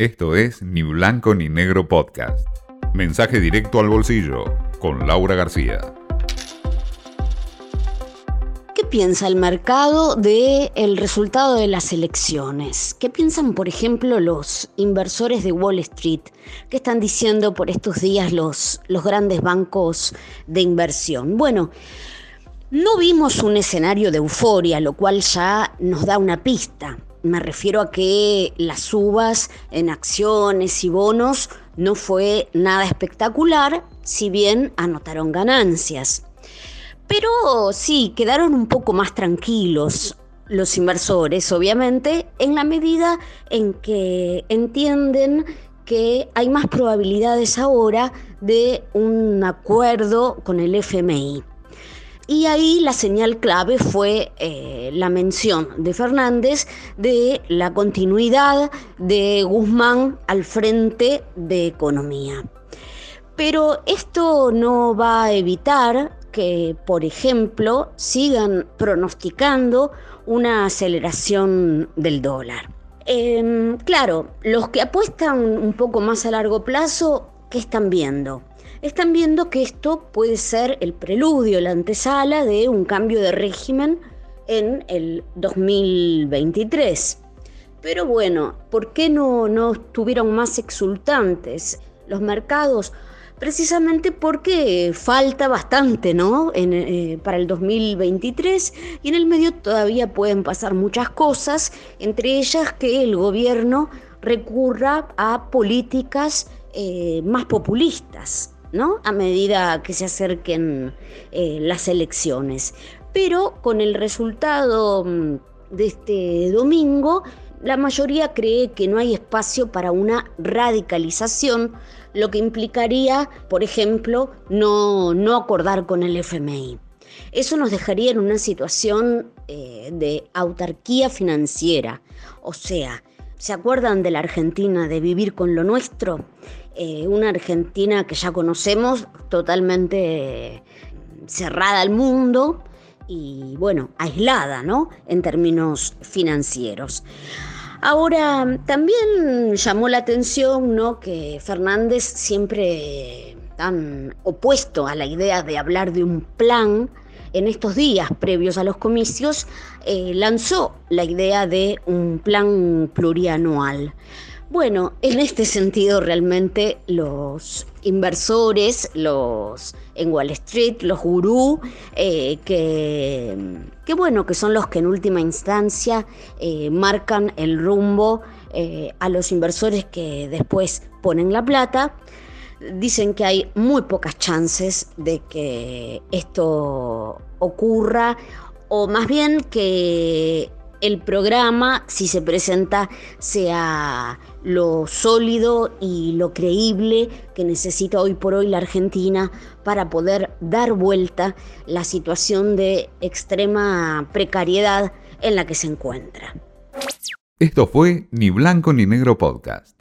Esto es Ni Blanco ni Negro Podcast. Mensaje directo al bolsillo con Laura García. ¿Qué piensa el mercado del el resultado de las elecciones? ¿Qué piensan, por ejemplo, los inversores de Wall Street? ¿Qué están diciendo por estos días los, los grandes bancos de inversión? Bueno, no vimos un escenario de euforia, lo cual ya nos da una pista. Me refiero a que las subas en acciones y bonos no fue nada espectacular, si bien anotaron ganancias. Pero sí, quedaron un poco más tranquilos los inversores, obviamente, en la medida en que entienden que hay más probabilidades ahora de un acuerdo con el FMI. Y ahí la señal clave fue eh, la mención de Fernández de la continuidad de Guzmán al frente de economía. Pero esto no va a evitar que, por ejemplo, sigan pronosticando una aceleración del dólar. Em, claro, los que apuestan un poco más a largo plazo, ¿qué están viendo? Están viendo que esto puede ser el preludio, la antesala de un cambio de régimen en el 2023. Pero bueno, ¿por qué no, no estuvieron más exultantes los mercados? Precisamente porque falta bastante, ¿no? Eh, para el 2023 y en el medio todavía pueden pasar muchas cosas, entre ellas que el gobierno recurra a políticas eh, más populistas. ¿No? A medida que se acerquen eh, las elecciones. Pero con el resultado mm, de este domingo, la mayoría cree que no hay espacio para una radicalización, lo que implicaría, por ejemplo, no, no acordar con el FMI. Eso nos dejaría en una situación eh, de autarquía financiera, o sea, ¿se acuerdan de la Argentina de vivir con lo nuestro? Eh, una Argentina que ya conocemos, totalmente cerrada al mundo y bueno, aislada, ¿no? En términos financieros. Ahora, también llamó la atención, ¿no? Que Fernández siempre tan opuesto a la idea de hablar de un plan, en estos días previos a los comicios, eh, lanzó la idea de un plan plurianual. Bueno, en este sentido realmente los inversores, los en Wall Street, los gurú, eh, que, bueno, que son los que en última instancia eh, marcan el rumbo a los inversores que después ponen la plata, dicen que hay muy pocas chances de que esto ocurra o más bien que el programa, si se presenta, sea lo sólido y lo creíble que necesita hoy por hoy la Argentina para poder dar vuelta la situación de extrema precariedad en la que se encuentra. Esto fue Ni Blanco ni Negro Podcast.